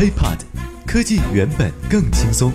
iPod，科技原本更轻松。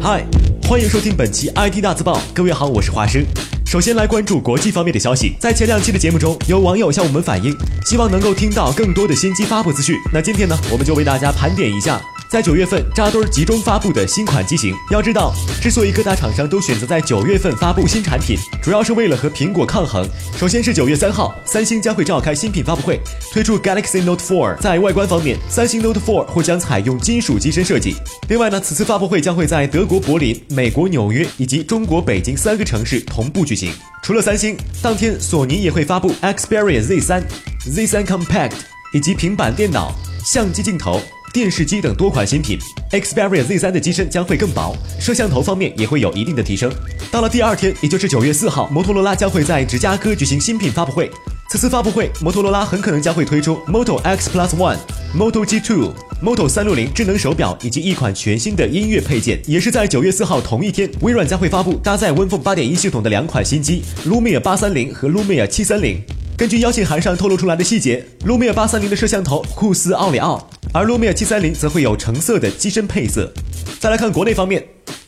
嗨，欢迎收听本期 IT 大字报。各位好，我是花生。首先来关注国际方面的消息。在前两期的节目中，有网友向我们反映，希望能够听到更多的新机发布资讯。那今天呢，我们就为大家盘点一下。在九月份扎堆集中发布的新款机型，要知道，之所以各大厂商都选择在九月份发布新产品，主要是为了和苹果抗衡。首先是九月三号，三星将会召开新品发布会，推出 Galaxy Note 4。在外观方面，三星 Note 4或将采用金属机身设计。另外呢，此次发布会将会在德国柏林、美国纽约以及中国北京三个城市同步举行。除了三星，当天索尼也会发布 Xperia Z3、Z3 Compact 以及平板电脑、相机镜头。电视机等多款新品，Xperia Z3 的机身将会更薄，摄像头方面也会有一定的提升。到了第二天，也就是九月四号，摩托罗拉将会在芝加哥举行新品发布会。此次发布会，摩托罗拉很可能将会推出 Moto X Plus One、Moto G2、Moto 三六零智能手表以及一款全新的音乐配件。也是在九月四号同一天，微软将会发布搭载 Win Phone 八点一系统的两款新机，Lumia 八三零和 Lumia 七三零。根据邀请函上透露出来的细节，Lumia 八三零的摄像头酷似奥利奥。而 Lumia 七三零则会有橙色的机身配色。再来看国内方面，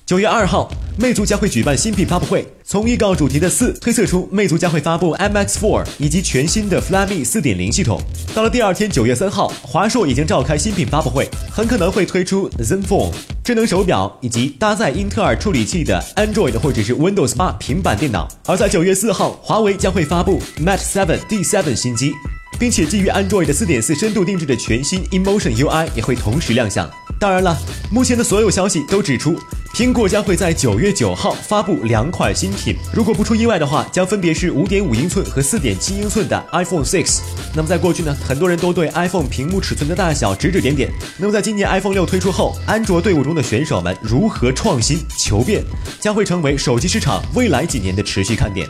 九月二号，魅族将会举办新品发布会。从预告主题的四推测出，魅族将会发布 MX4 以及全新的 Flyme 四点零系统。到了第二天，九月三号，华硕已经召开新品发布会，很可能会推出 Zenfone 智能手表以及搭载英特尔处理器的 Android 或者是 Windows 八平板电脑。而在九月四号，华为将会发布 Mate 7 D7 新机。并且基于 Android 四点四深度定制的全新 Emotion UI 也会同时亮相。当然了，目前的所有消息都指出，苹果将会在九月九号发布两款新品。如果不出意外的话，将分别是五点五英寸和四点七英寸的 iPhone 6。那么在过去呢，很多人都对 iPhone 屏幕尺寸的大小指指点点。那么在今年 iPhone 六推出后，安卓队伍中的选手们如何创新求变，将会成为手机市场未来几年的持续看点。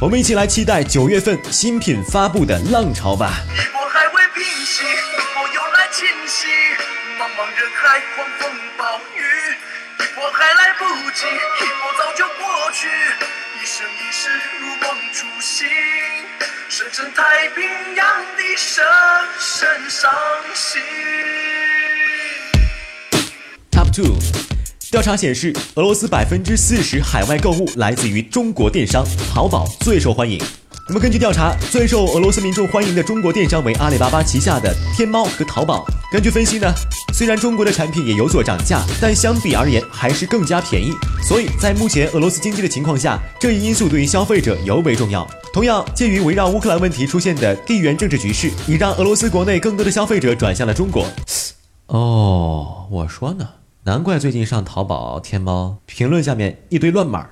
我们一起来期待九月份新品发布的浪潮吧。我还未平息，我又来侵袭，茫茫人海，狂风暴雨，我还来不及，一波早就过去，一生一世如梦初醒，深深太平洋的深深伤心。Top two。调查显示，俄罗斯百分之四十海外购物来自于中国电商，淘宝最受欢迎。那么根据调查，最受俄罗斯民众欢迎的中国电商为阿里巴巴旗下的天猫和淘宝。根据分析呢，虽然中国的产品也有所涨价，但相比而言还是更加便宜。所以在目前俄罗斯经济的情况下，这一因素对于消费者尤为重要。同样，鉴于围绕乌克兰问题出现的地缘政治局势，已让俄罗斯国内更多的消费者转向了中国。哦，我说呢。难怪最近上淘宝、天猫，评论下面一堆乱码。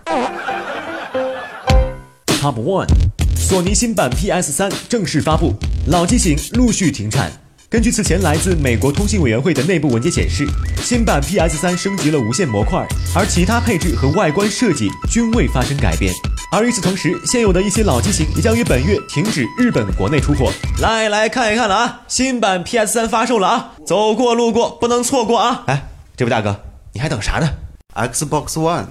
Top One，索尼新版 PS 三正式发布，老机型陆续停产。根据此前来自美国通信委员会的内部文件显示，新版 PS 三升级了无线模块，而其他配置和外观设计均未发生改变。而与此同时，现有的一些老机型也将于本月停止日本国内出货。来来看一看了啊，新版 PS 三发售了啊，走过路过不能错过啊！哎。这位大哥，你还等啥呢？Xbox One。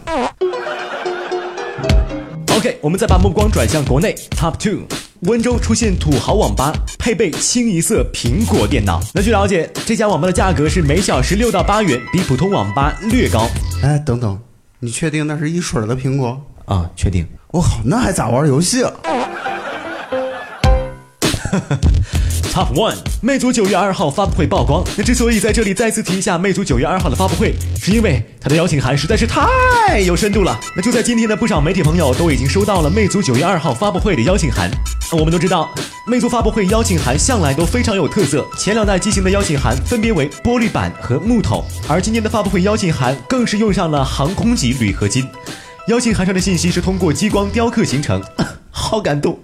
OK，我们再把目光转向国内，Top Two，温州出现土豪网吧，配备清一色苹果电脑。那据了解，这家网吧的价格是每小时六到八元，比普通网吧略高。哎，等等，你确定那是一水的苹果？啊，确定。我靠，那还咋玩游戏啊 ？Top One，魅族九月二号发布会曝光。那之所以在这里再次提一下魅族九月二号的发布会，是因为它的邀请函实在是太有深度了。那就在今天的不少媒体朋友都已经收到了魅族九月二号发布会的邀请函。我们都知道，魅族发布会邀请函向来都非常有特色。前两代机型的邀请函分别为玻璃板和木头，而今年的发布会邀请函更是用上了航空级铝合金。邀请函上的信息是通过激光雕刻形成，好感动。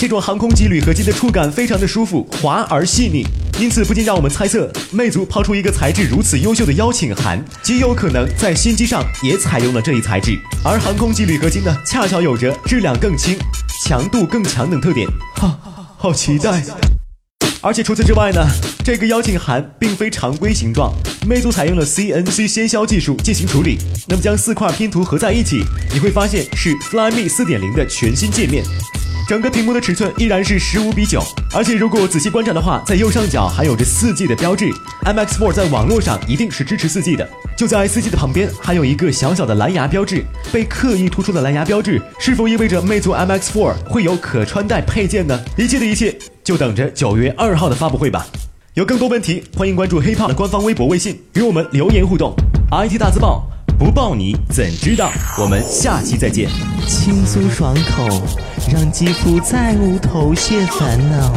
这种航空级铝合金的触感非常的舒服，滑而细腻，因此不禁让我们猜测，魅族抛出一个材质如此优秀的邀请函，极有可能在新机上也采用了这一材质。而航空级铝合金呢，恰巧有着质量更轻、强度更强等特点，哈，好期待！而且除此之外呢，这个邀请函并非常规形状，魅族采用了 CNC 先削技术进行处理，那么将四块拼图合在一起，你会发现是 Flyme 四点零的全新界面。整个屏幕的尺寸依然是十五比九，而且如果仔细观察的话，在右上角还有着四 G 的标志。MX4 在网络上一定是支持四 G 的。就在四 G 的旁边，还有一个小小的蓝牙标志，被刻意突出的蓝牙标志，是否意味着魅族 MX4 会有可穿戴配件呢？一切的一切，就等着九月二号的发布会吧。有更多问题，欢迎关注 HipHop 的官方微博、微信，与我们留言互动。IT 大字报。不抱你怎知道？我们下期再见。轻松爽口，让肌肤再无头屑烦恼。